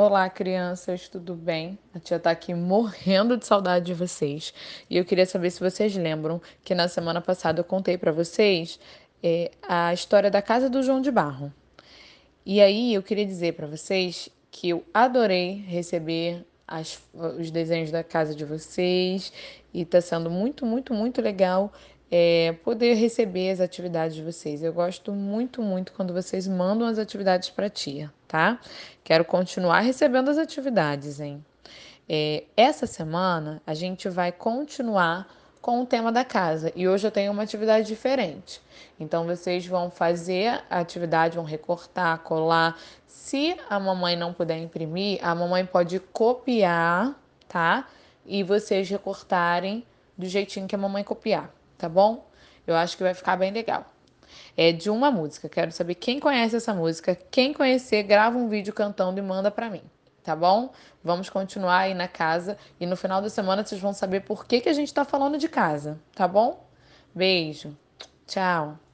Olá, crianças, tudo bem? A tia tá aqui morrendo de saudade de vocês. E eu queria saber se vocês lembram que na semana passada eu contei para vocês é, a história da casa do João de Barro. E aí eu queria dizer para vocês que eu adorei receber as, os desenhos da casa de vocês e tá sendo muito, muito, muito legal é, poder receber as atividades de vocês. Eu gosto muito, muito quando vocês mandam as atividades para a tia, tá? Quero continuar recebendo as atividades, hein? É, essa semana a gente vai continuar com o tema da casa e hoje eu tenho uma atividade diferente. Então vocês vão fazer a atividade, vão recortar, colar. Se a mamãe não puder imprimir, a mamãe pode copiar, tá? E vocês recortarem do jeitinho que a mamãe copiar tá bom? Eu acho que vai ficar bem legal. É de uma música. Quero saber quem conhece essa música. Quem conhecer, grava um vídeo cantando e manda para mim, tá bom? Vamos continuar aí na casa e no final da semana vocês vão saber por que, que a gente tá falando de casa, tá bom? Beijo. Tchau.